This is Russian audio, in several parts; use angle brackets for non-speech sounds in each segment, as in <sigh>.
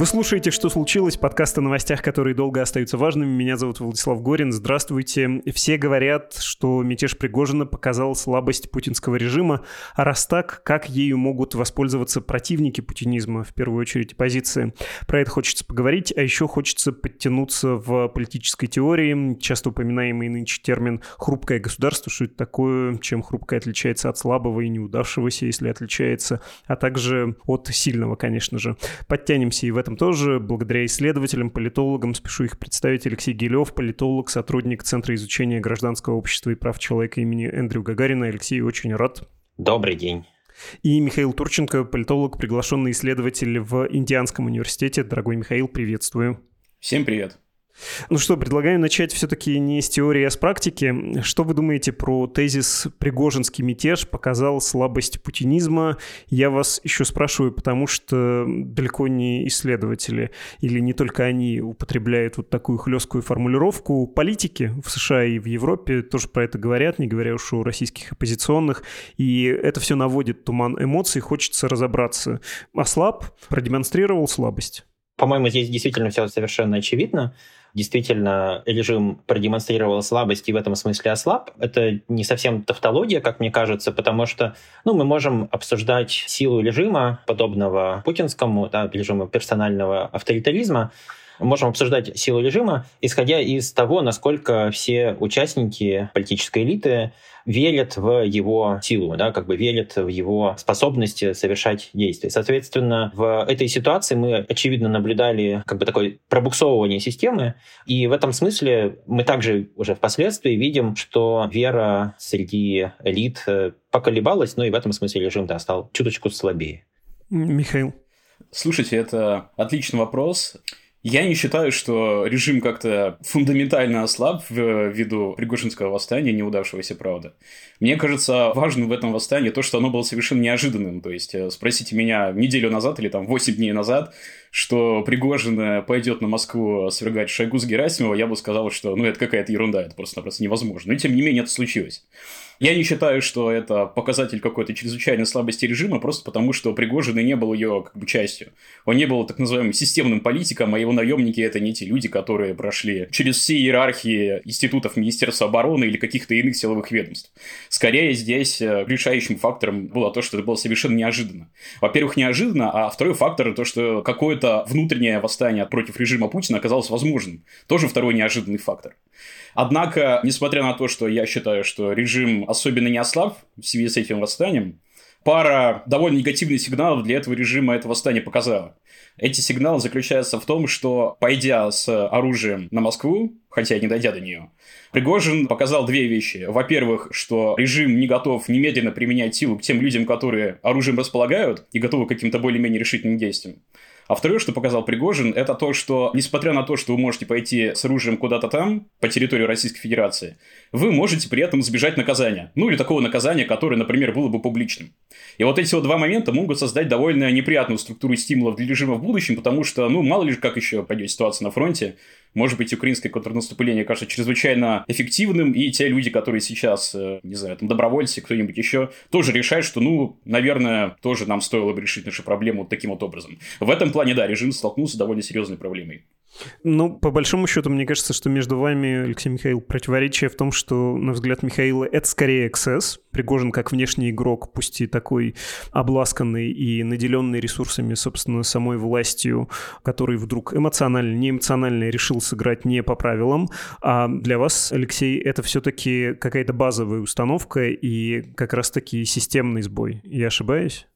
Вы слушаете «Что случилось?» подкаст о новостях, которые долго остаются важными. Меня зовут Владислав Горин. Здравствуйте. Все говорят, что мятеж Пригожина показал слабость путинского режима. А раз так, как ею могут воспользоваться противники путинизма, в первую очередь оппозиции? Про это хочется поговорить, а еще хочется подтянуться в политической теории. Часто упоминаемый нынче термин «хрупкое государство». Что это такое? Чем хрупкое отличается от слабого и неудавшегося, если отличается? А также от сильного, конечно же. Подтянемся и в этом тоже благодаря исследователям, политологам. Спешу их представить. Алексей Гилев, политолог, сотрудник Центра изучения гражданского общества и прав человека имени Эндрю Гагарина. Алексей, очень рад. Добрый день. И Михаил Турченко, политолог, приглашенный исследователь в Индианском университете. Дорогой Михаил, приветствую. Всем привет. Ну что, предлагаю начать все-таки не с теории, а с практики. Что вы думаете про тезис «Пригожинский мятеж показал слабость путинизма»? Я вас еще спрашиваю, потому что далеко не исследователи или не только они употребляют вот такую хлесткую формулировку. Политики в США и в Европе тоже про это говорят, не говоря уж о российских оппозиционных. И это все наводит туман эмоций, хочется разобраться. Ослаб, продемонстрировал слабость. По-моему, здесь действительно все совершенно очевидно действительно режим продемонстрировал слабость и в этом смысле ослаб. Это не совсем тавтология, как мне кажется, потому что ну, мы можем обсуждать силу режима, подобного путинскому, да, режиму персонального авторитаризма, можем обсуждать силу режима, исходя из того, насколько все участники политической элиты верят в его силу, да, как бы верят в его способности совершать действия. Соответственно, в этой ситуации мы, очевидно, наблюдали как бы такое пробуксовывание системы, и в этом смысле мы также уже впоследствии видим, что вера среди элит э, поколебалась, но и в этом смысле режим да, стал чуточку слабее. Михаил. Слушайте, это отличный вопрос. Я не считаю, что режим как-то фундаментально ослаб ввиду Пригожинского восстания, неудавшегося, правда. Мне кажется, важным в этом восстании то, что оно было совершенно неожиданным. То есть, э, спросите меня неделю назад или там 8 дней назад, что Пригожин пойдет на Москву свергать Шойгу с Герасимова, я бы сказал, что ну это какая-то ерунда, это просто-напросто невозможно. Но тем не менее это случилось. Я не считаю, что это показатель какой-то чрезвычайной слабости режима, просто потому что Пригожин и не был ее как бы частью. Он не был так называемым системным политиком, а его наемники это не те люди, которые прошли через все иерархии институтов Министерства обороны или каких-то иных силовых ведомств. Скорее здесь э, решающим фактором было то, что это было совершенно неожиданно. Во-первых, неожиданно, а второй фактор то, что какое-то внутреннее восстание против режима Путина оказалось возможным. Тоже второй неожиданный фактор. Однако, несмотря на то, что я считаю, что режим особенно не ослаб в связи с этим восстанием, пара довольно негативных сигналов для этого режима это восстание показала. Эти сигналы заключаются в том, что, пойдя с оружием на Москву, хотя не дойдя до нее, Пригожин показал две вещи. Во-первых, что режим не готов немедленно применять силу к тем людям, которые оружием располагают и готовы к каким-то более-менее решительным действиям. А второе, что показал Пригожин, это то, что, несмотря на то, что вы можете пойти с оружием куда-то там, по территории Российской Федерации, вы можете при этом избежать наказания. Ну, или такого наказания, которое, например, было бы публичным. И вот эти вот два момента могут создать довольно неприятную структуру стимулов для режима в будущем, потому что, ну, мало ли как еще пойдет ситуация на фронте, может быть, украинское контрнаступление кажется чрезвычайно эффективным, и те люди, которые сейчас, э, не знаю, там добровольцы, кто-нибудь еще, тоже решают, что, ну, наверное, тоже нам стоило бы решить нашу проблему вот таким вот образом. В этом плане, да, режим столкнулся с довольно серьезной проблемой. Ну, по большому счету, мне кажется, что между вами, Алексей Михаил, противоречие в том, что, на взгляд Михаила, это скорее эксцесс. Пригожин как внешний игрок, пусть и такой обласканный и наделенный ресурсами, собственно, самой властью, который вдруг эмоционально, не эмоционально решил сыграть не по правилам. А для вас, Алексей, это все-таки какая-то базовая установка и как раз-таки системный сбой. Я ошибаюсь?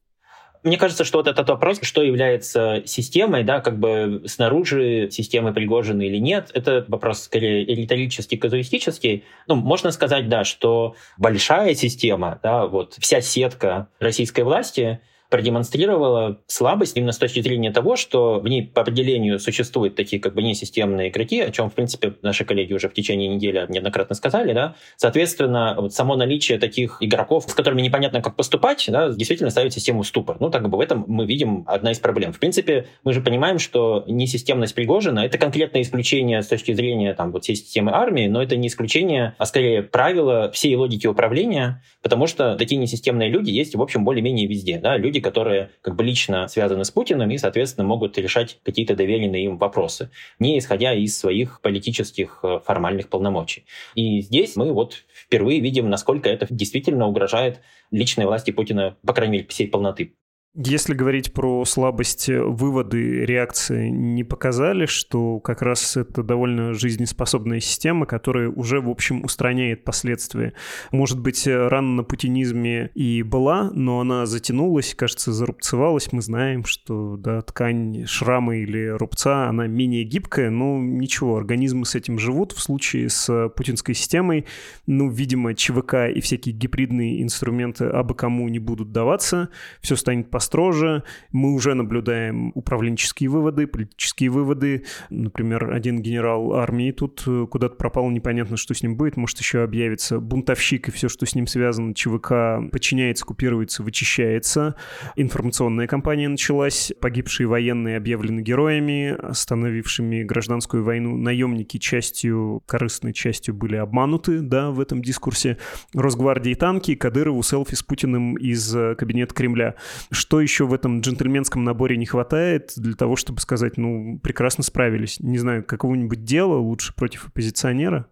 Мне кажется, что вот этот вопрос, что является системой, да, как бы снаружи системы Пригожина или нет, это вопрос скорее риторический, казуистический. Ну, можно сказать, да, что большая система, да, вот вся сетка российской власти — продемонстрировала слабость именно с точки зрения того, что в ней по определению существуют такие как бы несистемные игроки, о чем, в принципе, наши коллеги уже в течение недели неоднократно сказали, да. Соответственно, вот само наличие таких игроков, с которыми непонятно, как поступать, да, действительно ставит систему в ступор. Ну, так бы в этом мы видим одна из проблем. В принципе, мы же понимаем, что несистемность Пригожина — это конкретное исключение с точки зрения там вот всей системы армии, но это не исключение, а скорее правило всей логики управления, потому что такие несистемные люди есть, в общем, более-менее везде, да, люди, которые как бы лично связаны с Путиным и, соответственно, могут решать какие-то доверенные им вопросы, не исходя из своих политических э, формальных полномочий. И здесь мы вот впервые видим, насколько это действительно угрожает личной власти Путина, по крайней мере, всей полноты. Если говорить про слабость, э, выводы реакции не показали, что как раз это довольно жизнеспособная система, которая уже, в общем, устраняет последствия. Может быть, э, рана на путинизме и была, но она затянулась, кажется, зарубцевалась. Мы знаем, что да, ткань шрама или рубца, она менее гибкая, но ничего, организмы с этим живут. В случае с путинской системой, ну, видимо, ЧВК и всякие гибридные инструменты абы кому не будут даваться, все станет по построже. Мы уже наблюдаем управленческие выводы, политические выводы. Например, один генерал армии тут э, куда-то пропал, непонятно, что с ним будет. Может, еще объявится бунтовщик и все, что с ним связано. ЧВК подчиняется, купируется, вычищается. Информационная кампания началась. Погибшие военные объявлены героями, остановившими гражданскую войну. Наемники частью, корыстной частью были обмануты, да, в этом дискурсе. Росгвардии танки, Кадырову селфи с Путиным из э, кабинета Кремля. Что что еще в этом джентльменском наборе не хватает для того, чтобы сказать, ну, прекрасно справились? Не знаю, какого-нибудь дела лучше против оппозиционера?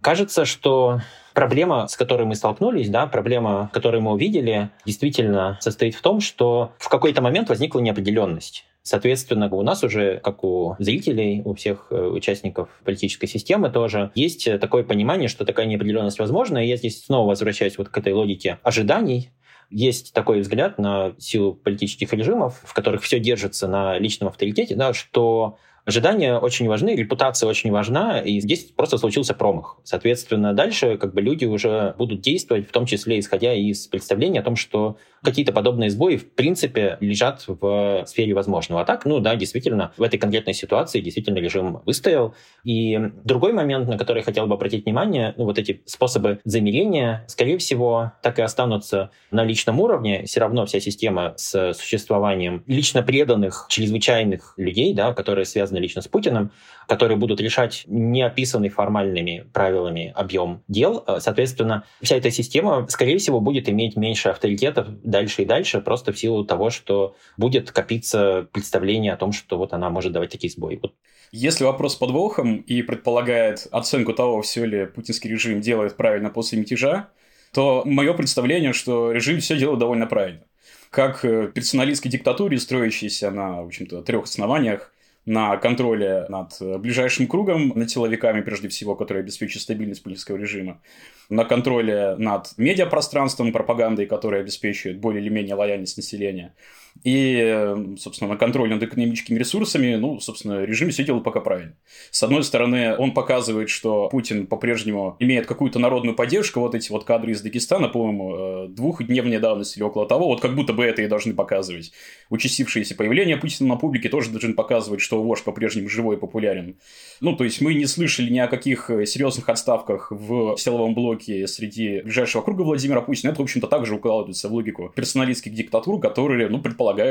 Кажется, что проблема, с которой мы столкнулись, да, проблема, которую мы увидели, действительно состоит в том, что в какой-то момент возникла неопределенность. Соответственно, у нас уже, как у зрителей, у всех э, участников политической системы тоже, есть такое понимание, что такая неопределенность возможна. И я здесь снова возвращаюсь вот к этой логике ожиданий, есть такой взгляд на силу политических режимов, в которых все держится на личном авторитете, да, что Ожидания очень важны, репутация очень важна, и здесь просто случился промах. Соответственно, дальше как бы люди уже будут действовать, в том числе исходя из представления о том, что какие-то подобные сбои в принципе лежат в сфере возможного. А так, ну да, действительно, в этой конкретной ситуации действительно режим выстоял. И другой момент, на который я хотел бы обратить внимание, ну вот эти способы замерения, скорее всего, так и останутся на личном уровне. Все равно вся система с существованием лично преданных, чрезвычайных людей, да, которые связаны лично с Путиным, которые будут решать неописанный формальными правилами объем дел. Соответственно, вся эта система, скорее всего, будет иметь меньше авторитетов дальше и дальше, просто в силу того, что будет копиться представление о том, что вот она может давать такие сбои. Вот. Если вопрос подвохом и предполагает оценку того, все ли путинский режим делает правильно после мятежа, то мое представление, что режим все делает довольно правильно. Как э, персоналистской диктатуре, строящейся на, в общем-то, трех основаниях, на контроле над ближайшим кругом, над силовиками, прежде всего, которые обеспечивают стабильность политического режима, на контроле над медиапространством, пропагандой, которая обеспечивает более или менее лояльность населения, и, собственно, на контроль над экономическими ресурсами, ну, собственно, режим все делает пока правильно. С одной стороны, он показывает, что Путин по-прежнему имеет какую-то народную поддержку. Вот эти вот кадры из Дагестана, по-моему, э, двухдневной давности или около того, вот как будто бы это и должны показывать. Участившееся появление Путина на публике тоже должен показывать, что вождь по-прежнему живой и популярен. Ну, то есть, мы не слышали ни о каких серьезных отставках в силовом блоке среди ближайшего круга Владимира Путина. Это, в общем-то, также укладывается в логику персоналистских диктатур, которые, ну,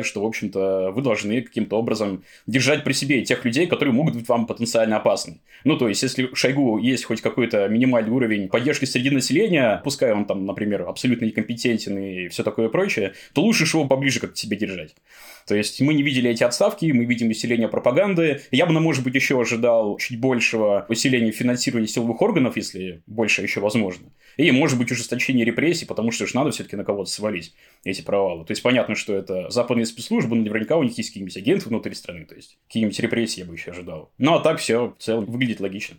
что, в общем-то, вы должны каким-то образом держать при себе тех людей, которые могут быть вам потенциально опасны. Ну, то есть, если Шойгу есть хоть какой-то минимальный уровень поддержки среди населения, пускай он там, например, абсолютно некомпетентен и все такое прочее, то лучше его поближе как-то себе держать. То есть, мы не видели эти отставки, мы видим усиление пропаганды. Я бы, ну, может быть, еще ожидал чуть большего усиления финансирования силовых органов, если больше еще возможно. И, может быть, ужесточение репрессий, потому что же надо все-таки на кого-то свалить эти провалы. То есть, понятно, что это западные спецслужбы, но наверняка у них есть какие-нибудь агенты внутри страны, то есть, какие-нибудь репрессии я бы еще ожидал. Ну, а так все в целом выглядит логично.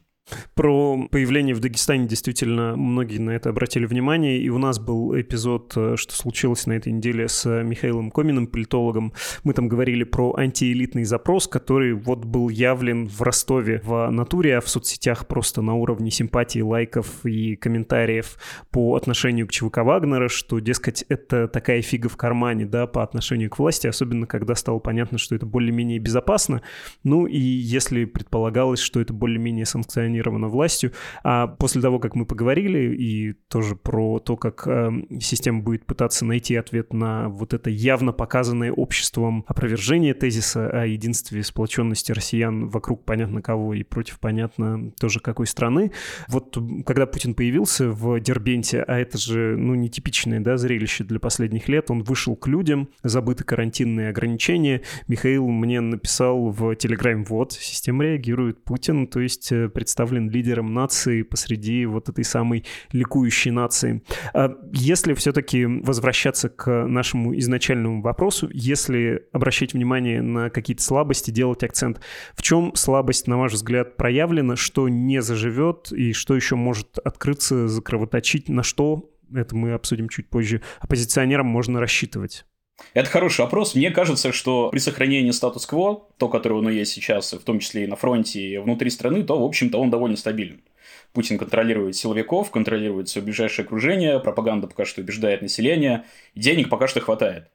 Про появление в Дагестане действительно многие на это обратили внимание, и у нас был эпизод, э, что случилось на этой неделе с Михаилом Коминым, политологом. Мы там говорили про антиэлитный запрос, который вот был явлен в Ростове в натуре, а в соцсетях просто на уровне симпатии, лайков и комментариев по отношению к ЧВК Вагнера, что, дескать, это такая фига в кармане, да, по отношению к власти, особенно когда стало понятно, что это более-менее безопасно. Ну и если предполагалось, что это более-менее санкционировано санкционировано властью. А после того, как мы поговорили и тоже про то, как э, система будет пытаться найти ответ на вот это явно показанное обществом опровержение тезиса о единстве сплоченности россиян вокруг понятно кого и против понятно тоже какой страны. Вот когда Путин появился в Дербенте, а это же, ну, нетипичное, да, зрелище для последних лет, он вышел к людям, забыты карантинные ограничения. Михаил мне написал в Телеграме, вот, система реагирует, Путин, то есть э, представлен лидером нации посреди вот этой самой ликующей нации. А если все-таки возвращаться к нашему изначальному вопросу, если обращать внимание на какие-то слабости, делать акцент, в чем слабость, на ваш взгляд, проявлена, что не заживет и что еще может открыться, закровоточить, на что это мы обсудим чуть позже, оппозиционерам можно рассчитывать? Это хороший вопрос. Мне кажется, что при сохранении статус-кво, то, которое него есть сейчас, в том числе и на фронте, и внутри страны, то, в общем-то, он довольно стабилен. Путин контролирует силовиков, контролирует все ближайшее окружение, пропаганда пока что убеждает население, денег пока что хватает.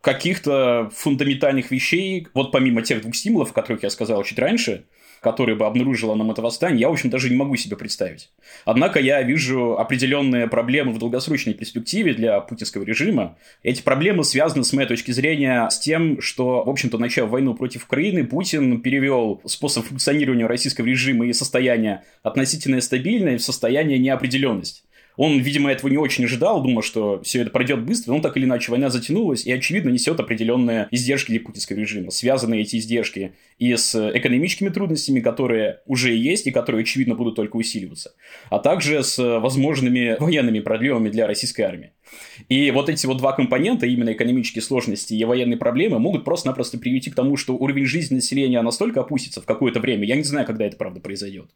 Каких-то фундаментальных вещей, вот помимо тех двух стимулов, о которых я сказал чуть раньше, которое бы обнаружило нам это восстание, я, в общем, даже не могу себе представить. Однако я вижу определенные проблемы в долгосрочной перспективе для путинского режима. Эти проблемы связаны, с моей точки зрения, с тем, что, в общем-то, начав войну против Украины, Путин перевел способ функционирования российского режима и состояние относительно стабильное в состояние неопределенности. Он, видимо, этого не очень ожидал, думал, что все это пройдет быстро, но так или иначе война затянулась и, очевидно, несет определенные издержки для путинского режима. Связаны эти издержки и с экономическими трудностями, которые уже есть и которые, очевидно, будут только усиливаться, а также с возможными военными проблемами для российской армии. И вот эти вот два компонента, именно экономические сложности и военные проблемы, могут просто-напросто привести к тому, что уровень жизни населения настолько опустится в какое-то время, я не знаю, когда это правда произойдет,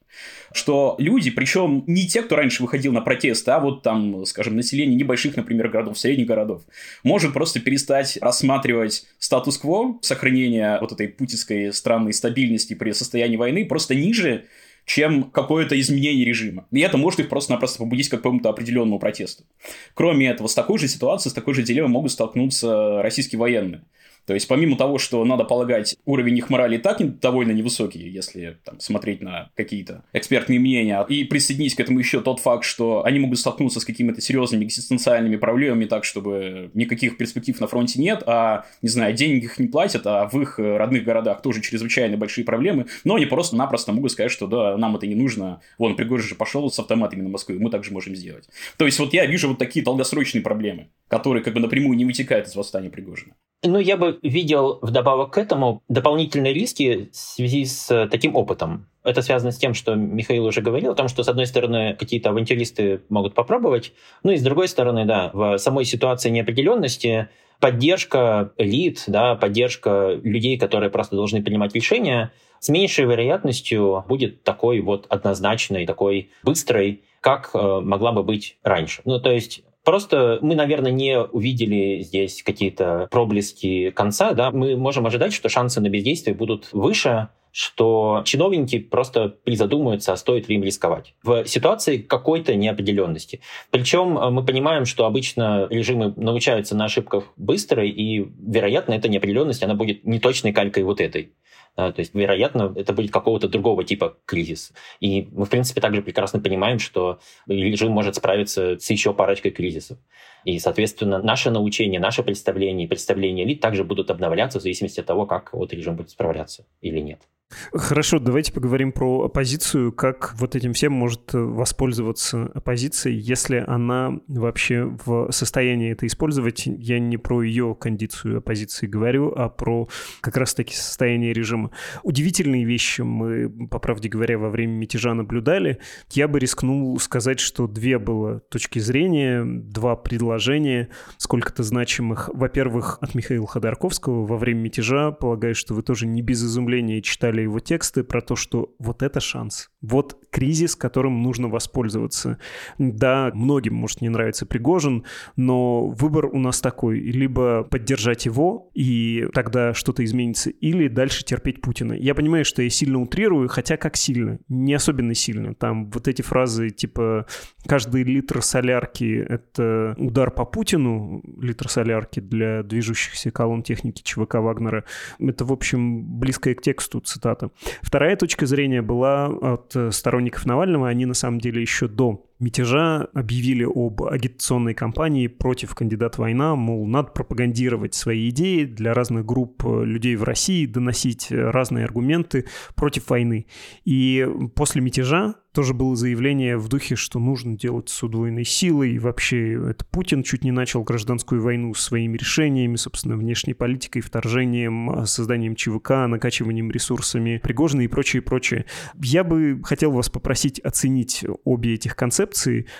что люди, причем не те, кто раньше выходил на протесты, а вот там, скажем, население небольших, например, городов, средних городов, может просто перестать рассматривать статус-кво сохранения вот этой путинской странной стабильности при состоянии войны просто ниже, чем какое-то изменение режима. И это может их просто-напросто побудить к какому-то определенному протесту. Кроме этого, с такой же ситуацией, с такой же дилеммой могут столкнуться российские военные. То есть, помимо того, что надо полагать, уровень их морали и так довольно невысокий, если там, смотреть на какие-то экспертные мнения, и присоединить к этому еще тот факт, что они могут столкнуться с какими-то серьезными экзистенциальными проблемами, так, чтобы никаких перспектив на фронте нет, а, не знаю, денег их не платят, а в их родных городах тоже чрезвычайно большие проблемы, но они просто-напросто могут сказать, что да, нам это не нужно, вон, Пригожин же пошел с автоматами на Москву, мы также можем сделать. То есть, вот я вижу вот такие долгосрочные проблемы, которые как бы напрямую не вытекают из восстания Пригожина. Ну, я бы видел вдобавок к этому дополнительные риски в связи с таким опытом. Это связано с тем, что Михаил уже говорил о том, что, с одной стороны, какие-то авантюристы могут попробовать, ну и с другой стороны, да, в самой ситуации неопределенности поддержка элит, да, поддержка людей, которые просто должны принимать решения, с меньшей вероятностью будет такой вот однозначной, такой быстрой, как э, могла бы быть раньше. Ну, то есть Просто мы, наверное, не увидели здесь какие-то проблески конца. Да? Мы можем ожидать, что шансы на бездействие будут выше, что чиновники просто призадумаются, а стоит ли им рисковать. В ситуации какой-то неопределенности. Причем э, мы понимаем, что обычно режимы научаются на ошибках быстро, и, вероятно, эта неопределенность, она будет неточной калькой вот этой. То есть, вероятно, это будет какого-то другого типа кризис. И мы, в принципе, также прекрасно понимаем, что режим может справиться с еще парочкой кризисов. И, соответственно, наше научение, наше представление и представление элит также будут обновляться в зависимости от того, как вот режим будет справляться или нет. Хорошо, давайте поговорим про оппозицию. Как вот этим всем может воспользоваться оппозиция, если она вообще в состоянии это использовать? Я не про ее кондицию оппозиции говорю, а про как раз-таки состояние режима. Удивительные вещи мы, по правде говоря, во время мятежа наблюдали. Я бы рискнул сказать, что две было точки зрения, два предложения, сколько-то значимых. Во-первых, от Михаила Ходорковского во время мятежа, полагаю, что вы тоже не без изумления читали читали его тексты про то, что вот это шанс, вот кризис, которым нужно воспользоваться. Да, многим, может, не нравится Пригожин, но выбор у нас такой. Либо поддержать его, и тогда что-то изменится, или дальше терпеть Путина. Я понимаю, что я сильно утрирую, хотя как сильно? Не особенно сильно. Там вот эти фразы типа «каждый литр солярки — это удар по Путину», литр солярки для движущихся колонн техники ЧВК Вагнера, это, в общем, близкая к тексту цитата. Вторая точка зрения была от сторонников Навального, они на самом деле еще до мятежа объявили об агитационной кампании против кандидата война, мол, надо пропагандировать свои идеи для разных групп людей в России, доносить разные аргументы против войны. И после мятежа тоже было заявление в духе, что нужно делать с удвоенной силой, и вообще это Путин чуть не начал гражданскую войну своими решениями, собственно, внешней политикой, вторжением, созданием ЧВК, накачиванием ресурсами Пригожина и прочее, прочее. Я бы хотел вас попросить оценить обе этих концепции.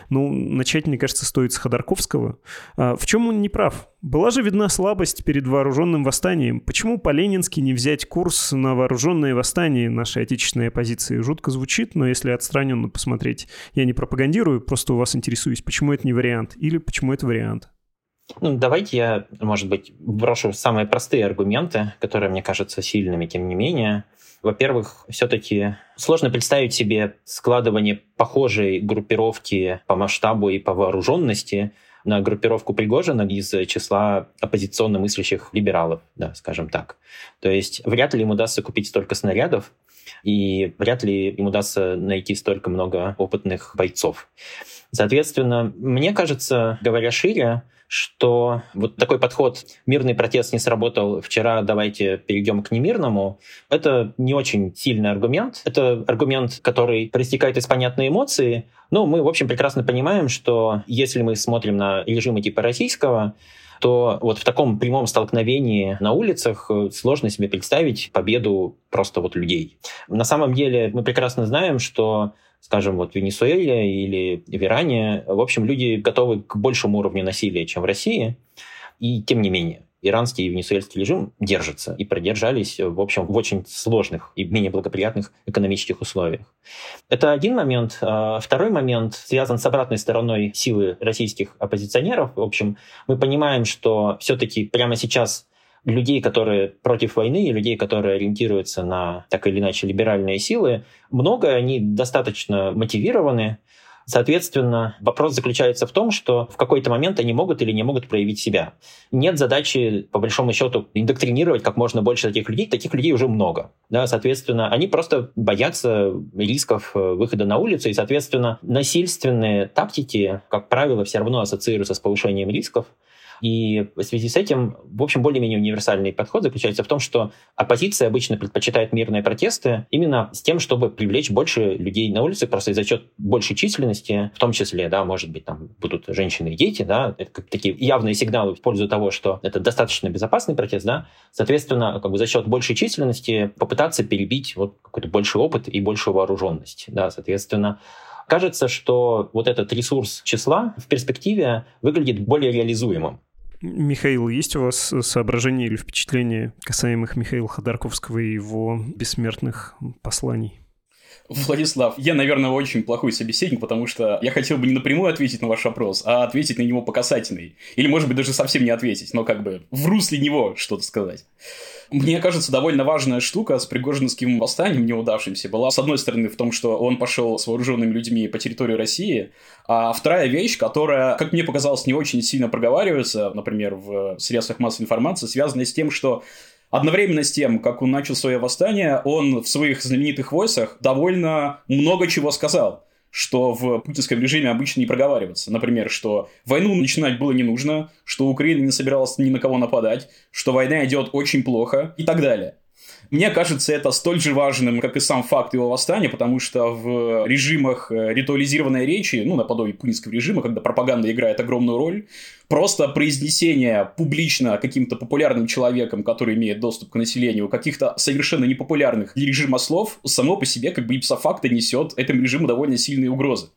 Ну, начать, мне кажется, стоит с Ходорковского. А в чем он не прав? Была же видна слабость перед вооруженным восстанием. Почему по-ленински не взять курс на вооруженное восстание нашей отечественной оппозиции? Жутко звучит, но если отстраненно посмотреть, я не пропагандирую, просто у вас интересуюсь, почему это не вариант или почему это вариант? Ну, давайте я, может быть, брошу самые простые аргументы, которые мне кажутся сильными, тем не менее. Во-первых, все-таки сложно представить себе складывание похожей группировки по масштабу и по вооруженности на группировку Пригожина из числа оппозиционно мыслящих либералов, да, скажем так. То есть вряд ли им удастся купить столько снарядов, и вряд ли им удастся найти столько много опытных бойцов. Соответственно, мне кажется, говоря шире, что вот такой подход «мирный протест не сработал вчера, давайте перейдем к немирному» — это не очень сильный аргумент. Это аргумент, который проистекает из понятной эмоции. Но мы, в общем, прекрасно понимаем, что если мы смотрим на режимы типа российского, то вот в таком прямом столкновении на улицах сложно себе представить победу просто вот людей. На самом деле мы прекрасно знаем, что скажем, вот в Венесуэле или в Иране, в общем, люди готовы к большему уровню насилия, чем в России, и тем не менее иранский и венесуэльский режим держатся и продержались, в общем, в очень сложных и менее благоприятных экономических условиях. Это один момент. А второй момент связан с обратной стороной силы российских оппозиционеров. В общем, мы понимаем, что все-таки прямо сейчас людей, которые против войны, и людей, которые ориентируются на так или иначе либеральные силы, много, они достаточно мотивированы. Соответственно, вопрос заключается в том, что в какой-то момент они могут или не могут проявить себя. Нет задачи, по большому счету, индоктринировать как можно больше таких людей. Таких людей уже много. Да, соответственно, они просто боятся рисков э, выхода на улицу, и, соответственно, насильственные тактики, как правило, все равно ассоциируются с повышением рисков. И в связи с этим, в общем, более-менее универсальный подход заключается в том, что оппозиция обычно предпочитает мирные протесты именно с тем, чтобы привлечь больше людей на улице, просто за счет большей численности, в том числе, да, может быть, там будут женщины и дети, да, это как такие явные сигналы в пользу того, что это достаточно безопасный протест, да, соответственно, как бы за счет большей численности попытаться перебить вот какой-то больший опыт и большую вооруженность, да, соответственно, кажется, что вот этот ресурс числа в перспективе выглядит более реализуемым. Михаил, есть у вас соображения или впечатления касаемых Михаила Ходорковского и его бессмертных посланий? Владислав, я, наверное, очень плохой собеседник, потому что я хотел бы не напрямую ответить на ваш вопрос, а ответить на него по касательной. Или, может быть, даже совсем не ответить, но как бы в русле него что-то сказать. Мне кажется, довольно важная штука с Пригожинским восстанием неудавшимся была, с одной стороны, в том, что он пошел с вооруженными людьми по территории России, а вторая вещь, которая, как мне показалось, не очень сильно проговаривается, например, в средствах массовой информации, связанная с тем, что Одновременно с тем, как он начал свое восстание, он в своих знаменитых войсах довольно много чего сказал что в путинском режиме обычно не проговаривается. Например, что войну начинать было не нужно, что Украина не собиралась ни на кого нападать, что война идет очень плохо и так далее. Мне кажется, это столь же важным, как и сам факт его восстания, потому что в режимах э, ритуализированной речи, ну, наподобие путинского режима, когда пропаганда играет огромную роль, просто произнесение публично каким-то популярным человеком, который имеет доступ к населению, каких-то совершенно непопулярных для режима слов, само по себе, как бы ипсофакто несет этому режиму довольно сильные угрозы.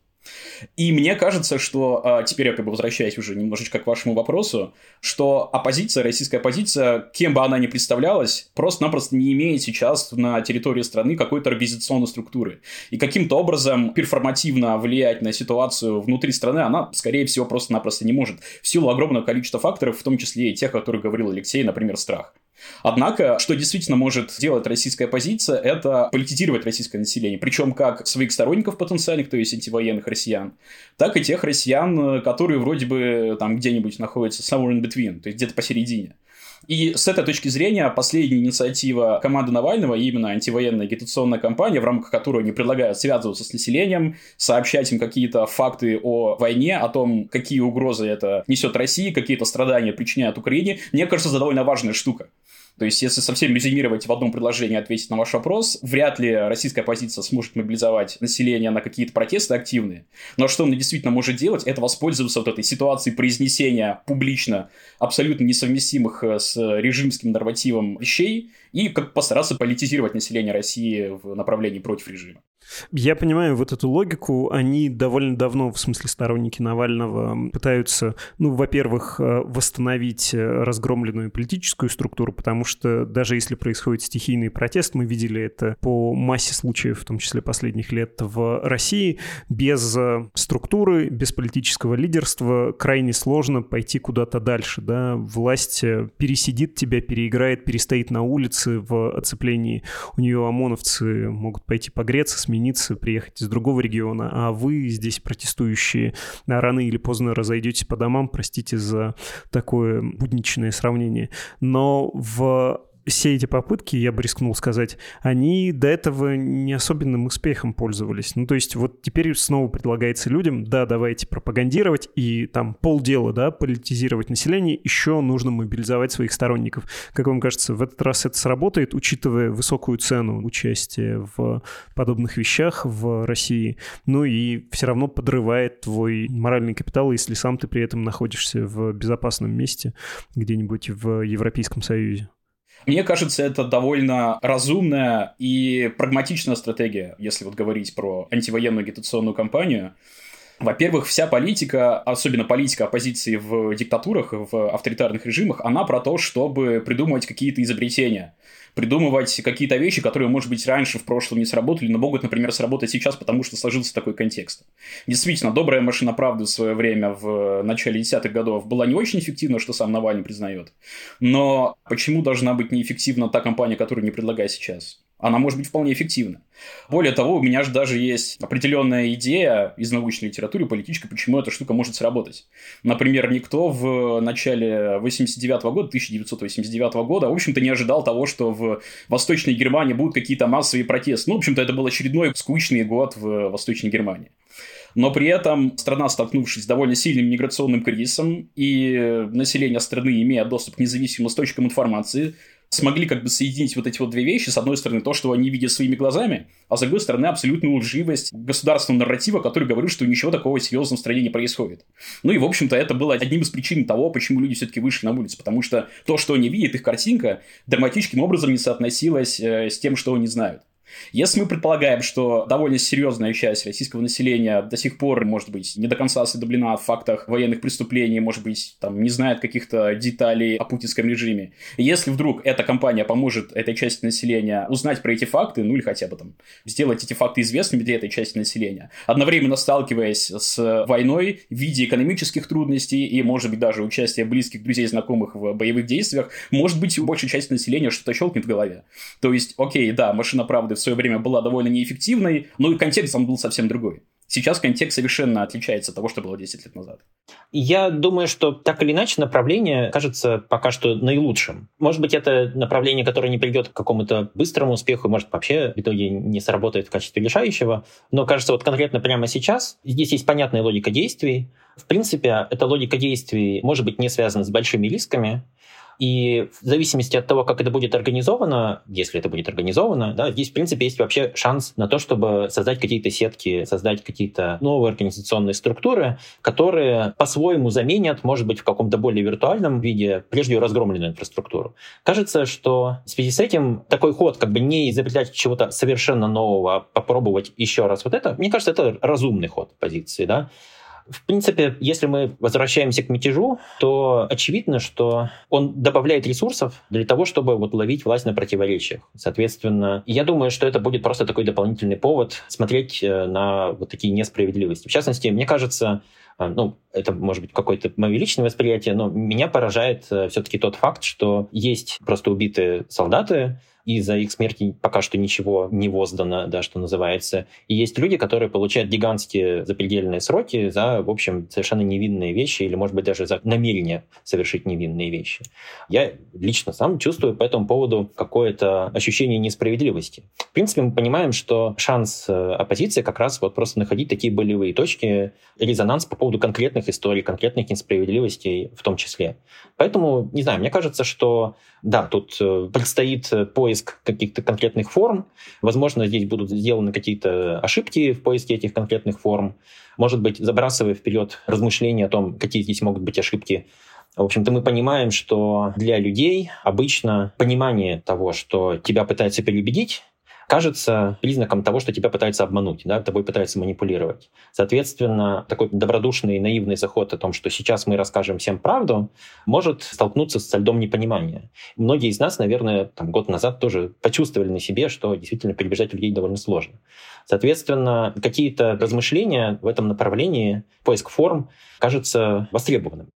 И мне кажется, что, а, теперь я как бы возвращаюсь уже немножечко к вашему вопросу, что оппозиция, российская оппозиция, кем бы она ни представлялась, просто-напросто не имеет сейчас на территории страны какой-то организационной структуры. И каким-то образом перформативно влиять на ситуацию внутри страны она, скорее всего, просто-напросто не может. В силу огромного количества факторов, в том числе и тех, о которых говорил Алексей, например, страх. Однако, что действительно может сделать российская оппозиция, это политизировать российское население. Причем как своих сторонников потенциальных, то есть антивоенных россиян, так и тех россиян, которые вроде бы там где-нибудь находятся somewhere in between, то есть где-то посередине. И с этой точки зрения последняя инициатива команды Навального, именно антивоенная агитационная кампания, в рамках которой они предлагают связываться с населением, сообщать им какие-то факты о войне, о том, какие угрозы это несет России, какие-то страдания причиняют Украине, мне кажется, это довольно важная штука. То есть, если совсем резюмировать в одном предложении ответить на ваш вопрос, вряд ли российская оппозиция сможет мобилизовать население на какие-то протесты активные. Но что она действительно может делать, это воспользоваться вот этой ситуацией произнесения публично абсолютно несовместимых э, с режимским нормативом вещей и как постараться политизировать население России в направлении против режима. Я понимаю вот эту логику. Они довольно давно, в смысле сторонники Навального, пытаются, ну, во-первых, э, восстановить э, разгромленную политическую структуру, потому что даже если происходит стихийный протест, мы видели это по массе случаев, в том числе последних лет в России, без э, структуры, без политического лидерства крайне сложно пойти куда-то дальше, да, власть пересидит тебя, переиграет, перестоит на улице в оцеплении, у нее ОМОНовцы могут пойти погреться, смениться, приехать из другого региона, а вы здесь протестующие рано или поздно разойдетесь по домам, простите за такое будничное сравнение. Но в все эти попытки, я бы рискнул сказать, они до этого не особенным успехом пользовались. Ну, то есть вот теперь снова предлагается людям, да, давайте пропагандировать и там полдела, да, политизировать население, еще нужно мобилизовать своих сторонников. Как вам кажется, в этот раз это сработает, учитывая высокую цену участия в подобных вещах в России, ну и все равно подрывает твой моральный капитал, если сам ты при этом находишься в безопасном месте где-нибудь в Европейском Союзе. Мне кажется, это довольно разумная и прагматичная стратегия, если вот говорить про антивоенную агитационную кампанию. Во-первых, вся политика, особенно политика оппозиции в диктатурах, в авторитарных режимах, она про то, чтобы придумывать какие-то изобретения придумывать какие-то вещи, которые, может быть, раньше в прошлом не сработали, но могут, например, сработать сейчас, потому что сложился такой контекст. Действительно, добрая машина правды в свое время в начале десятых годов была не очень эффективна, что сам Навальный признает. Но почему должна быть неэффективна та компания, которую не предлагает сейчас? Она может быть вполне эффективна. Более того, у меня же даже есть определенная идея из научной литературы, политической, почему эта штука может сработать. Например, никто в начале 89 -го года, 1989 года, в общем-то, не ожидал того, что в Восточной Германии будут какие-то массовые протесты. Ну, в общем-то, это был очередной скучный год в Восточной Германии. Но при этом страна, столкнувшись с довольно сильным миграционным кризисом, и население страны, имея доступ к независимым источникам информации, смогли как бы соединить вот эти вот две вещи. С одной стороны, то, что они видят своими глазами, а с другой стороны, абсолютную лживость государственного нарратива, который говорит, что ничего такого серьезного в стране не происходит. Ну и, в общем-то, это было одним из причин того, почему люди все-таки вышли на улицу. Потому что то, что они видят, их картинка, драматическим образом не соотносилась э, с тем, что они знают. Если мы предполагаем, что довольно серьезная часть российского населения до сих пор, может быть, не до конца осведомлена о фактах военных преступлений, может быть, там, не знает каких-то деталей о путинском режиме, если вдруг эта компания поможет этой части населения узнать про эти факты, ну или хотя бы там сделать эти факты известными для этой части населения, одновременно сталкиваясь с войной в виде экономических трудностей и, может быть, даже участия близких друзей, знакомых в боевых действиях, может быть, у большей части населения что-то щелкнет в голове. То есть, окей, да, машина правды в свое время была довольно неэффективной, но и контекст там был совсем другой. Сейчас контекст совершенно отличается от того, что было 10 лет назад. Я думаю, что так или иначе направление кажется пока что наилучшим. Может быть, это направление, которое не придет к какому-то быстрому успеху, может, вообще в итоге не сработает в качестве решающего. Но кажется, вот конкретно прямо сейчас здесь есть понятная логика действий. В принципе, эта логика действий может быть не связана с большими рисками, и в зависимости от того, как это будет организовано, если это будет организовано, да, здесь, в принципе, есть вообще шанс на то, чтобы создать какие-то сетки, создать какие-то новые организационные структуры, которые по-своему заменят, может быть, в каком-то более виртуальном виде прежде разгромленную инфраструктуру. Кажется, что в связи с этим такой ход, как бы не изобретать чего-то совершенно нового, а попробовать еще раз вот это, мне кажется, это разумный ход позиции, да. В принципе, если мы возвращаемся к мятежу, то очевидно, что он добавляет ресурсов для того, чтобы вот ловить власть на противоречиях. Соответственно, я думаю, что это будет просто такой дополнительный повод смотреть э, на вот такие несправедливости. В частности, мне кажется, а, ну, это может быть какое-то мое личное восприятие, но меня поражает э, все-таки тот факт, что есть просто убитые солдаты, и за их смерти пока что ничего не воздано, да, что называется. И есть люди, которые получают гигантские запредельные сроки за, в общем, совершенно невинные вещи или, может быть, даже за намерение совершить невинные вещи. Я лично сам чувствую по этому поводу какое-то ощущение несправедливости. В принципе, мы понимаем, что шанс э, оппозиции как раз вот просто находить такие болевые точки, резонанс по поводу конкретных историй, конкретных несправедливостей в том числе. Поэтому, не знаю, мне кажется, что да, тут э, предстоит поиск каких-то конкретных форм. Возможно, здесь будут сделаны какие-то ошибки в поиске этих конкретных форм. Может быть, забрасывая вперед размышления о том, какие здесь могут быть ошибки, в общем-то, мы понимаем, что для людей обычно понимание того, что тебя пытаются переубедить, кажется признаком того, что тебя пытаются обмануть, да, тобой пытаются манипулировать. Соответственно, такой добродушный наивный заход о том, что сейчас мы расскажем всем правду, может столкнуться с льдом непонимания. Многие из нас, наверное, там, год назад тоже почувствовали на себе, что действительно перебежать людей довольно сложно. Соответственно, какие-то размышления в этом направлении, поиск форм, кажется востребованным.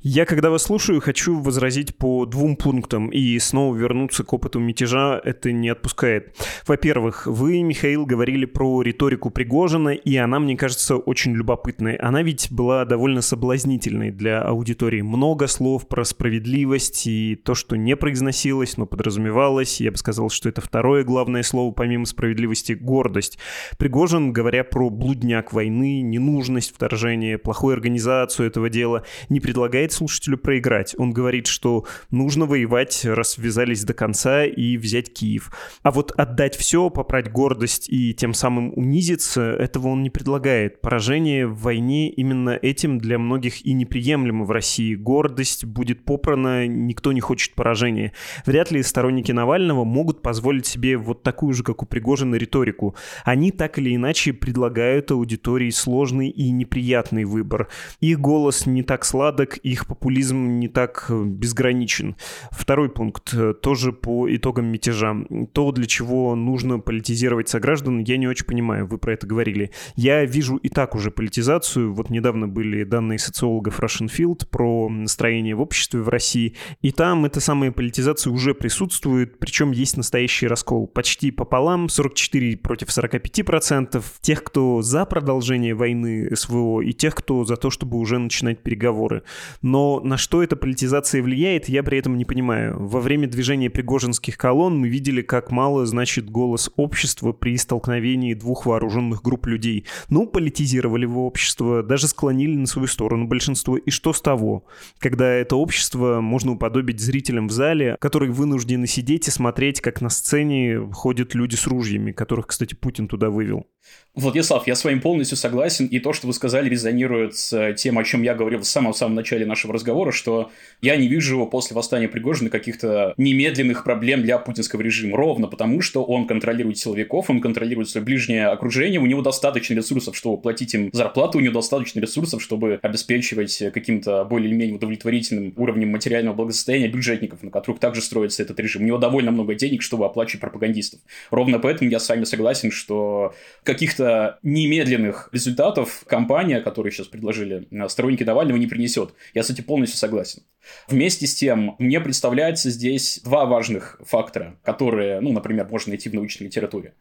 Я, когда вас слушаю, хочу возразить по двум пунктам и снова вернуться к опыту мятежа это не отпускает. Во-первых, вы, Михаил, говорили про риторику Пригожина, и она, мне кажется, очень любопытной. Она ведь была довольно соблазнительной для аудитории. Много слов про справедливость и то, что не произносилось, но подразумевалось. Я бы сказал, что это второе главное слово, помимо справедливости, гордость. Пригожин, говоря про блудняк войны, ненужность вторжения, плохую организацию этого дела, не предлагает слушателю проиграть. Он говорит, что нужно воевать, раз ввязались до конца и взять Киев. А вот отдать все, попрать гордость и тем самым унизиться, этого он не предлагает. Поражение в войне именно этим для многих и неприемлемо в России. Гордость будет попрана, никто не хочет поражения. Вряд ли сторонники Навального могут позволить себе вот такую же, как у Пригожина, риторику. Они так или иначе предлагают аудитории сложный и неприятный выбор. Их голос не так сладок, их популизм не так э, безграничен. Второй пункт, э, тоже по итогам мятежа. То, для чего нужно политизировать сограждан, я не очень понимаю, вы про это говорили. Я вижу и так уже политизацию. Вот недавно были данные социологов Russian Field про настроение в обществе в России, и там эта самая политизация уже присутствует, причем есть настоящий раскол. Почти пополам, 44 против 45 процентов тех, кто за продолжение войны СВО, и тех, кто за то, чтобы уже начинать переговоры. Но на что эта политизация влияет, я при этом не понимаю. Во время движения пригожинских колонн мы видели, как мало значит голос общества при столкновении двух вооруженных групп людей. Ну, политизировали его общество, даже склонили на свою сторону большинство. И что с того? Когда это общество можно уподобить зрителям в зале, которые вынуждены сидеть и смотреть, как на сцене ходят люди с ружьями, которых, кстати, Путин туда вывел. Владислав, я с вами полностью согласен, и то, что вы сказали, резонирует с тем, о чем я говорил в самом-самом начале нашего разговора, что я не вижу после восстания Пригожина каких-то немедленных проблем для путинского режима, ровно потому, что он контролирует силовиков, он контролирует свое ближнее окружение, у него достаточно ресурсов, чтобы платить им зарплату, у него достаточно ресурсов, чтобы обеспечивать каким-то более или менее удовлетворительным уровнем материального благосостояния бюджетников, на которых также строится этот режим. У него довольно много денег, чтобы оплачивать пропагандистов. Ровно поэтому я с вами согласен, что каких-то немедленных результатов компания, которую сейчас предложили э, сторонники Навального, не принесет. Я с этим полностью согласен. Вместе с тем, мне представляется здесь два важных фактора, которые, ну, например, можно найти в научной литературе.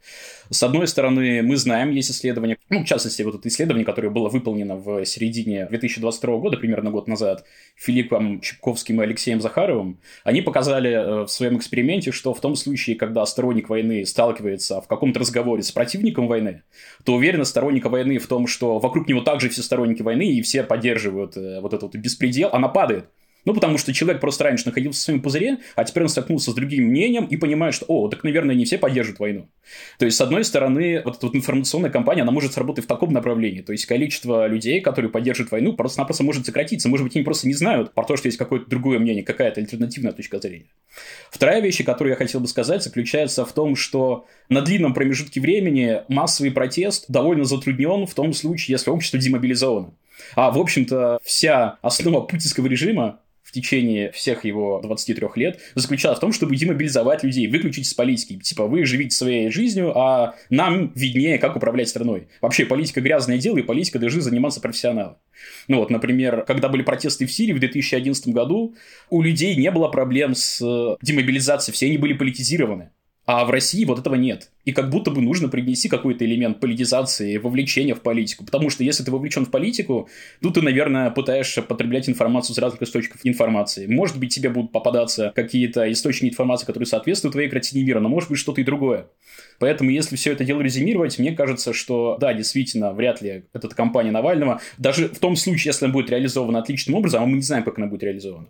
С одной стороны, мы знаем, есть исследование, ну, в частности, вот это исследование, которое было выполнено в середине 2022 года, примерно год назад, Филиппом Чепковским и Алексеем Захаровым, они показали э, в своем эксперименте, что в том случае, когда сторонник войны сталкивается в каком-то разговоре с противником войны, то уверенность сторонника войны в том, что вокруг него также все сторонники войны и все поддерживают э, вот этот беспредел, она падает. Ну, потому что человек просто раньше находился в своем пузыре, а теперь он столкнулся с другим мнением и понимает, что, о, так, наверное, не все поддерживают войну. То есть, с одной стороны, вот эта вот информационная кампания, она может сработать в таком направлении. То есть, количество людей, которые поддерживают войну, просто-напросто может сократиться. Может быть, они просто не знают про то, что есть какое-то другое мнение, какая-то альтернативная точка зрения. Вторая вещь, которую я хотел бы сказать, заключается в том, что на длинном промежутке времени массовый протест довольно затруднен в том случае, если общество демобилизовано. А, в общем-то, вся основа путинского режима в течение всех его 23 лет заключалась в том, чтобы демобилизовать людей, выключить из политики. Типа, вы живите своей жизнью, а нам виднее, как управлять страной. Вообще, политика грязное дело, и политика должны заниматься профессионалы. Ну вот, например, когда были протесты в Сирии в 2011 году, у людей не было проблем с э, демобилизацией, все они были политизированы. А в России вот этого нет. И как будто бы нужно привнести какой-то элемент политизации, вовлечения в политику. Потому что если ты вовлечен в политику, то ты, наверное, пытаешься потреблять информацию с разных источников информации. Может быть, тебе будут попадаться какие-то источники информации, которые соответствуют твоей картине мира, но может быть что-то и другое. Поэтому, если все это дело резюмировать, мне кажется, что да, действительно, вряд ли эта кампания Навального, даже в том случае, если она будет реализована отличным образом, а мы не знаем, как она будет реализована,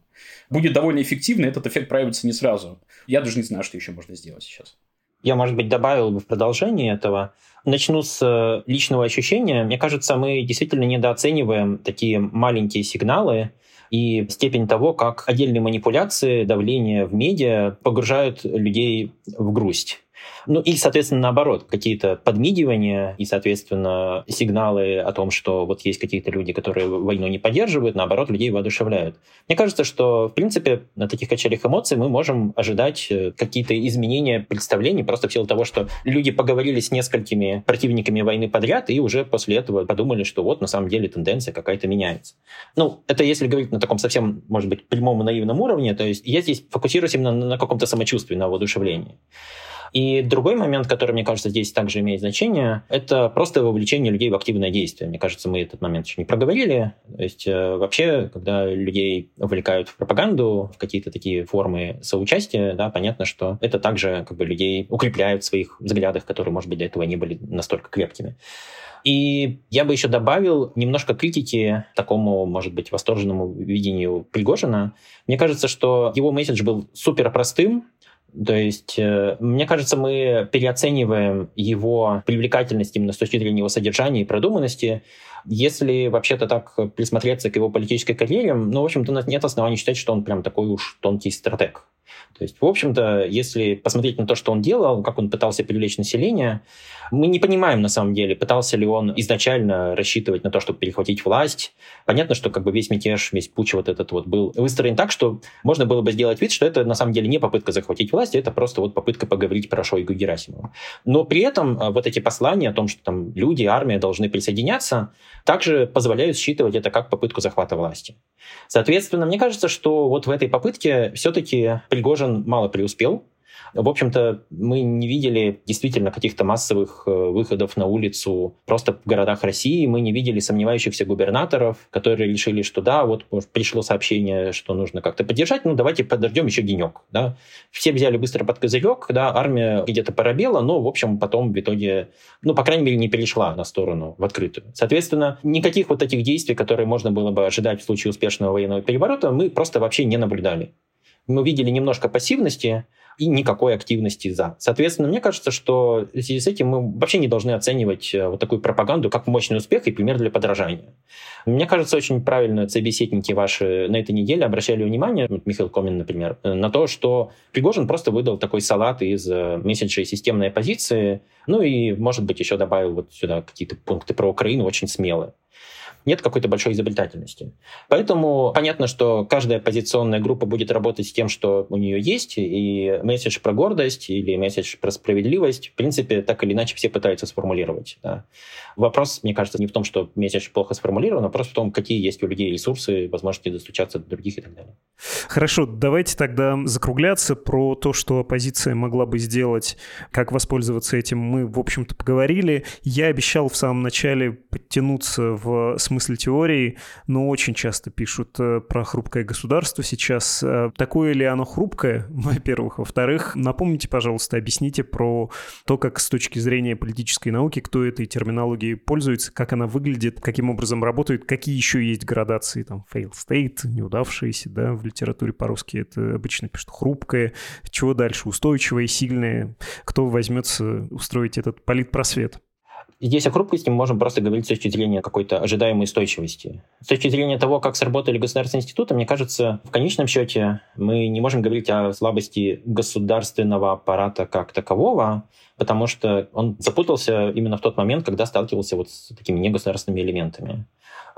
будет довольно эффективно, этот эффект проявится не сразу. Я даже не знаю, что еще можно сделать сейчас. Я, может быть, добавил бы в продолжение этого. Начну с э, личного ощущения. Мне кажется, мы действительно недооцениваем такие маленькие сигналы, и степень того, как отдельные манипуляции, давление в медиа погружают людей в грусть. Ну и, соответственно, наоборот, какие-то подмигивания и, соответственно, сигналы о том, что вот есть какие-то люди, которые войну не поддерживают, наоборот, людей воодушевляют. Мне кажется, что, в принципе, на таких качелях эмоций мы можем ожидать э, какие-то изменения представлений просто в силу того, что люди поговорили с несколькими противниками войны подряд и уже после этого подумали, что вот на самом деле тенденция какая-то меняется. Ну, это если говорить на таком совсем, может быть, прямом и наивном уровне, то есть я здесь фокусируюсь именно на каком-то самочувствии, на воодушевлении. И другой момент, который, мне кажется, здесь также имеет значение, это просто вовлечение людей в активное действие. Мне кажется, мы этот момент еще не проговорили. То есть э, вообще, когда людей увлекают в пропаганду, в какие-то такие формы соучастия, да, понятно, что это также как бы людей укрепляют в своих взглядах, которые, может быть, до этого не были настолько крепкими. И я бы еще добавил немножко критики такому, может быть, восторженному видению Пригожина. Мне кажется, что его месседж был супер простым, то есть, э, мне кажется, мы переоцениваем его привлекательность именно с точки зрения его содержания и продуманности. Если вообще-то так присмотреться к его политической карьере, ну, в общем-то, нет оснований считать, что он прям такой уж тонкий стратег. То есть, в общем-то, если посмотреть на то, что он делал, как он пытался привлечь население, мы не понимаем на самом деле, пытался ли он изначально рассчитывать на то, чтобы перехватить власть. Понятно, что как бы весь мятеж, весь путь вот этот вот был выстроен так, что можно было бы сделать вид, что это на самом деле не попытка захватить власть, это просто вот попытка поговорить про Шойгу Герасимова. Но при этом а, вот эти послания о том, что там люди, армия должны присоединяться, также позволяют считывать это как попытку захвата власти. Соответственно, мне кажется, что вот в этой попытке все-таки Пригожин мало преуспел, в общем-то, мы не видели действительно каких-то массовых э, выходов на улицу просто в городах России. Мы не видели сомневающихся губернаторов, которые решили, что да, вот пришло сообщение, что нужно как-то поддержать, ну давайте подождем еще денек. Да. Все взяли быстро под козырек, да, армия где-то поробела, но, в общем, потом в итоге, ну, по крайней мере, не перешла на сторону в открытую. Соответственно, никаких вот этих действий, которые можно было бы ожидать в случае успешного военного переворота, мы просто вообще не наблюдали. Мы видели немножко пассивности, и никакой активности за. Соответственно, мне кажется, что в связи с этим мы вообще не должны оценивать э, вот такую пропаганду как мощный успех и пример для подражания. Мне кажется, очень правильно собеседники ваши на этой неделе обращали внимание, вот Михаил Комин, например, э, на то, что Пригожин просто выдал такой салат из э, месседжей системной оппозиции, ну и, может быть, еще добавил вот сюда какие-то пункты про Украину очень смелые нет какой-то большой изобретательности. Поэтому понятно, что каждая оппозиционная группа будет работать с тем, что у нее есть, и месседж про гордость или месседж про справедливость, в принципе, так или иначе все пытаются сформулировать. Да. Вопрос, мне кажется, не в том, что месседж плохо сформулирован, а просто в том, какие есть у людей ресурсы, возможности достучаться до других и так далее. Хорошо, давайте тогда закругляться про то, что оппозиция могла бы сделать, как воспользоваться этим, мы, в общем-то, поговорили. Я обещал в самом начале подтянуться в смысле смысле теории, но очень часто пишут э, про хрупкое государство сейчас. Э, такое ли оно хрупкое, <laughs> во-первых? Во-вторых, напомните, пожалуйста, объясните про то, как с точки зрения политической науки, кто этой терминологией пользуется, как она выглядит, каким образом работает, какие еще есть градации, там, fail state, неудавшиеся, да, в литературе по-русски это обычно пишут хрупкое, чего дальше, устойчивое, сильное, кто возьмется устроить этот политпросвет? Здесь о хрупкости мы можем просто говорить с точки зрения какой-то ожидаемой устойчивости. С точки зрения того, как сработали государственные институты, мне кажется, в конечном счете мы не можем говорить о слабости государственного аппарата как такового, потому что он запутался именно в тот момент, когда сталкивался вот с такими негосударственными элементами.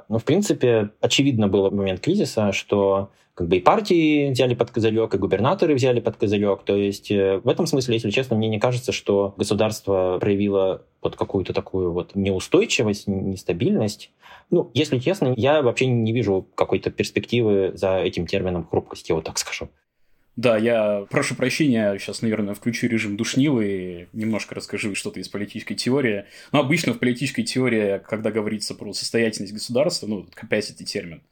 Но, в принципе, очевидно было в момент кризиса, что как бы и партии взяли под козырек, и губернаторы взяли под козырек. То есть э, в этом смысле, если честно, мне не кажется, что государство проявило вот какую-то такую вот неустойчивость, нестабильность. Ну, если честно, я вообще не вижу какой-то перспективы за этим термином хрупкости, вот так скажу. Да, я прошу прощения, сейчас, наверное, включу режим душнилы и немножко расскажу что-то из политической теории. Но обычно в политической теории, когда говорится про состоятельность государства, ну, capacity термин,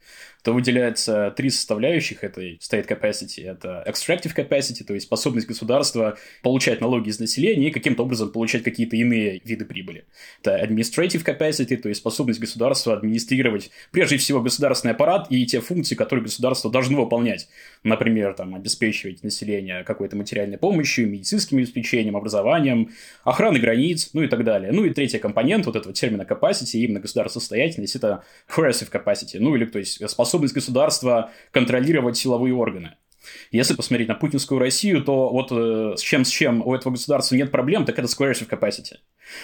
то выделяется три составляющих этой state capacity. Это extractive capacity, то есть способность государства получать налоги из населения и каким-то образом получать какие-то иные виды прибыли. Это administrative capacity, то есть способность государства администрировать прежде всего государственный аппарат и те функции, которые государство должно выполнять. Например, там, обеспечивать население какой-то материальной помощью, медицинским обеспечением, образованием, охраной границ, ну и так далее. Ну и третий компонент вот этого термина capacity, именно государственная состоятельность, это coercive capacity, ну или то есть способность государства контролировать силовые органы. Если посмотреть на путинскую Россию, то вот э, с чем с чем у этого государства нет проблем, так это coercive capacity.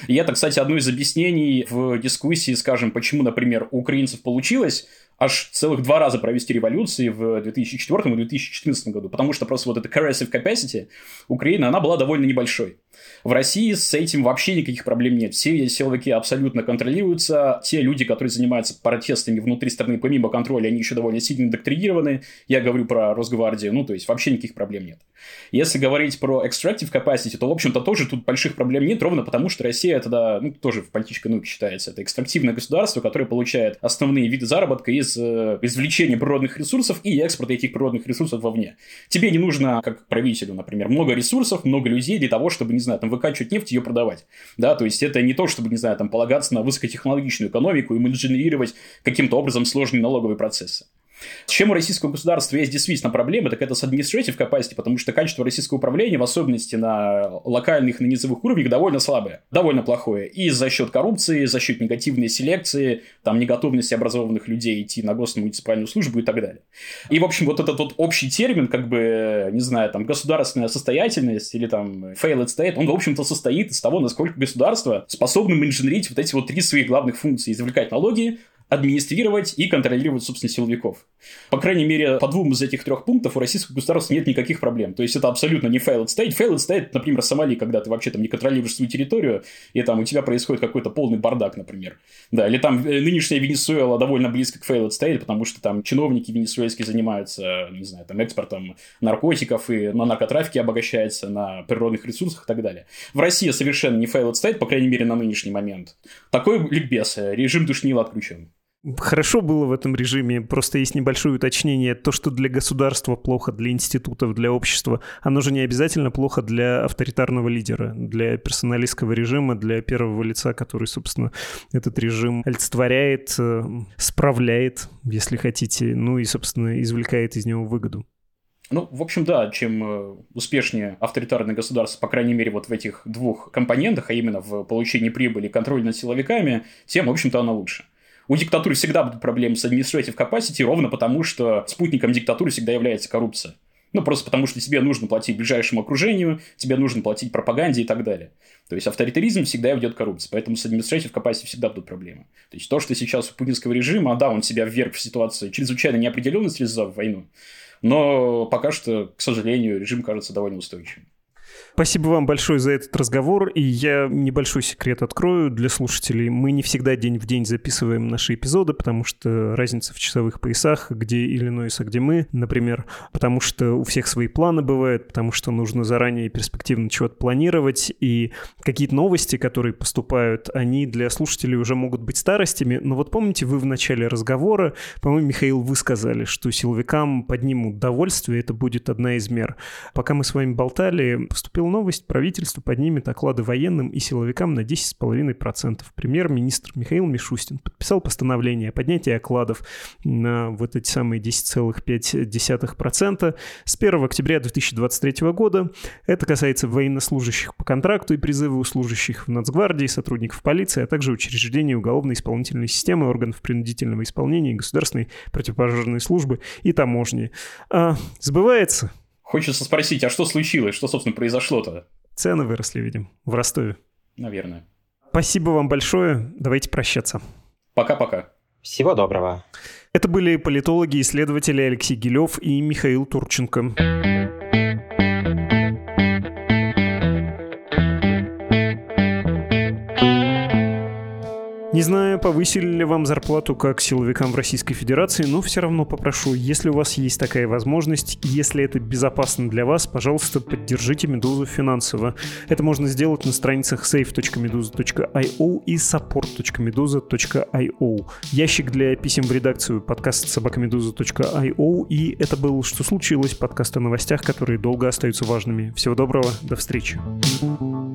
И это, кстати, одно из объяснений в дискуссии, скажем, почему, например, у украинцев получилось аж целых два раза провести революции в 2004 и 2014 году, потому что просто вот эта coercive capacity Украины, она была довольно небольшой. В России с этим вообще никаких проблем нет. Все силовики абсолютно контролируются. Те люди, которые занимаются протестами внутри страны, помимо контроля, они еще довольно сильно доктринированы. Я говорю про Росгвардию. Ну, то есть, вообще никаких проблем нет. Если говорить про extractive capacity, то, в общем-то, тоже тут больших проблем нет, ровно потому, что Россия тогда, ну, тоже в политической науке считается, это экстрактивное государство, которое получает основные виды заработка из э, извлечения природных ресурсов и экспорта этих природных ресурсов вовне. Тебе не нужно, как правителю, например, много ресурсов, много людей для того, чтобы, не знаю, там, выкачивать нефть и ее продавать. Да, то есть, это не то, чтобы, не знаю, там, полагаться на высокотехнологичную экономику и менеджерировать каким-то образом сложные налоговые процессы. С чем у российского государства есть действительно проблемы, так это с administrative capacity, потому что качество российского управления, в особенности на локальных, на низовых уровнях, довольно слабое, довольно плохое. И за счет коррупции, за счет негативной селекции, там, неготовности образованных людей идти на госмуниципальную службу и так далее. И, в общем, вот этот вот общий термин, как бы, не знаю, там, государственная состоятельность или там failed state, он, в общем-то, состоит из того, насколько государство способно менеджерить вот эти вот три своих главных функции. Извлекать налоги, администрировать и контролировать, собственно, силовиков. По крайней мере, по двум из этих трех пунктов у российского государства нет никаких проблем. То есть, это абсолютно не failed state. Failed state, например, Сомали, когда ты вообще там не контролируешь свою территорию, и там у тебя происходит какой-то полный бардак, например. Да, или там э, нынешняя Венесуэла довольно близко к failed state, потому что там чиновники венесуэльские занимаются, не знаю, там экспортом наркотиков и на наркотрафике обогащается, на природных ресурсах и так далее. В России совершенно не failed state, по крайней мере, на нынешний момент. Такой ликбез. Режим душнила отключен. Хорошо было в этом режиме, просто есть небольшое уточнение. То, что для государства плохо, для институтов, для общества, оно же не обязательно плохо для авторитарного лидера, для персоналистского режима, для первого лица, который, собственно, этот режим олицетворяет, э, справляет, если хотите, ну и, собственно, извлекает из него выгоду. Ну, в общем, да, чем э, успешнее авторитарное государство, по крайней мере, вот в этих двух компонентах, а именно в получении прибыли и контроле над силовиками, тем, в общем-то, оно лучше. У диктатуры всегда будут проблемы с administrative capacity, ровно потому, что спутником диктатуры всегда является коррупция. Ну, просто потому, что тебе нужно платить ближайшему окружению, тебе нужно платить пропаганде и так далее. То есть, авторитаризм всегда ведет коррупция, поэтому с administrative capacity всегда будут проблемы. То есть, то, что сейчас у путинского режима, да, он себя вверг в ситуацию чрезвычайно неопределенности, реализовав войну, но пока что, к сожалению, режим кажется довольно устойчивым. Спасибо вам большое за этот разговор. И я небольшой секрет открою для слушателей. Мы не всегда день в день записываем наши эпизоды, потому что разница в часовых поясах, где Иллинойс, а где мы, например, потому что у всех свои планы бывают, потому что нужно заранее перспективно чего-то планировать, и какие-то новости, которые поступают, они для слушателей уже могут быть старостями. Но вот помните, вы в начале разговора, по-моему, Михаил, вы сказали, что силовикам поднимут довольствие, это будет одна из мер. Пока мы с вами болтали, поступила новость, правительство поднимет оклады военным и силовикам на 10,5%. Премьер-министр Михаил Мишустин подписал постановление о поднятии окладов на вот эти самые 10,5% с 1 октября 2023 года. Это касается военнослужащих по контракту и призыва у служащих в Нацгвардии, сотрудников полиции, а также учреждений уголовно-исполнительной системы, органов принудительного исполнения, государственной противопожарной службы и таможни. А, сбывается? Хочется спросить, а что случилось? Что, собственно, произошло-то? Цены выросли, видим, в Ростове. Наверное. Спасибо вам большое. Давайте прощаться. Пока-пока. Всего доброго. Это были политологи, исследователи Алексей Гилев и Михаил Турченко. Не знаю, повысили ли вам зарплату как силовикам в Российской Федерации, но все равно попрошу, если у вас есть такая возможность, если это безопасно для вас, пожалуйста, поддержите «Медузу» финансово. Это можно сделать на страницах save.meduza.io и support.meduza.io. Ящик для писем в редакцию подкаст собакамедуза.io и это был «Что случилось?» подкаст о новостях, которые долго остаются важными. Всего доброго, до встречи. thank you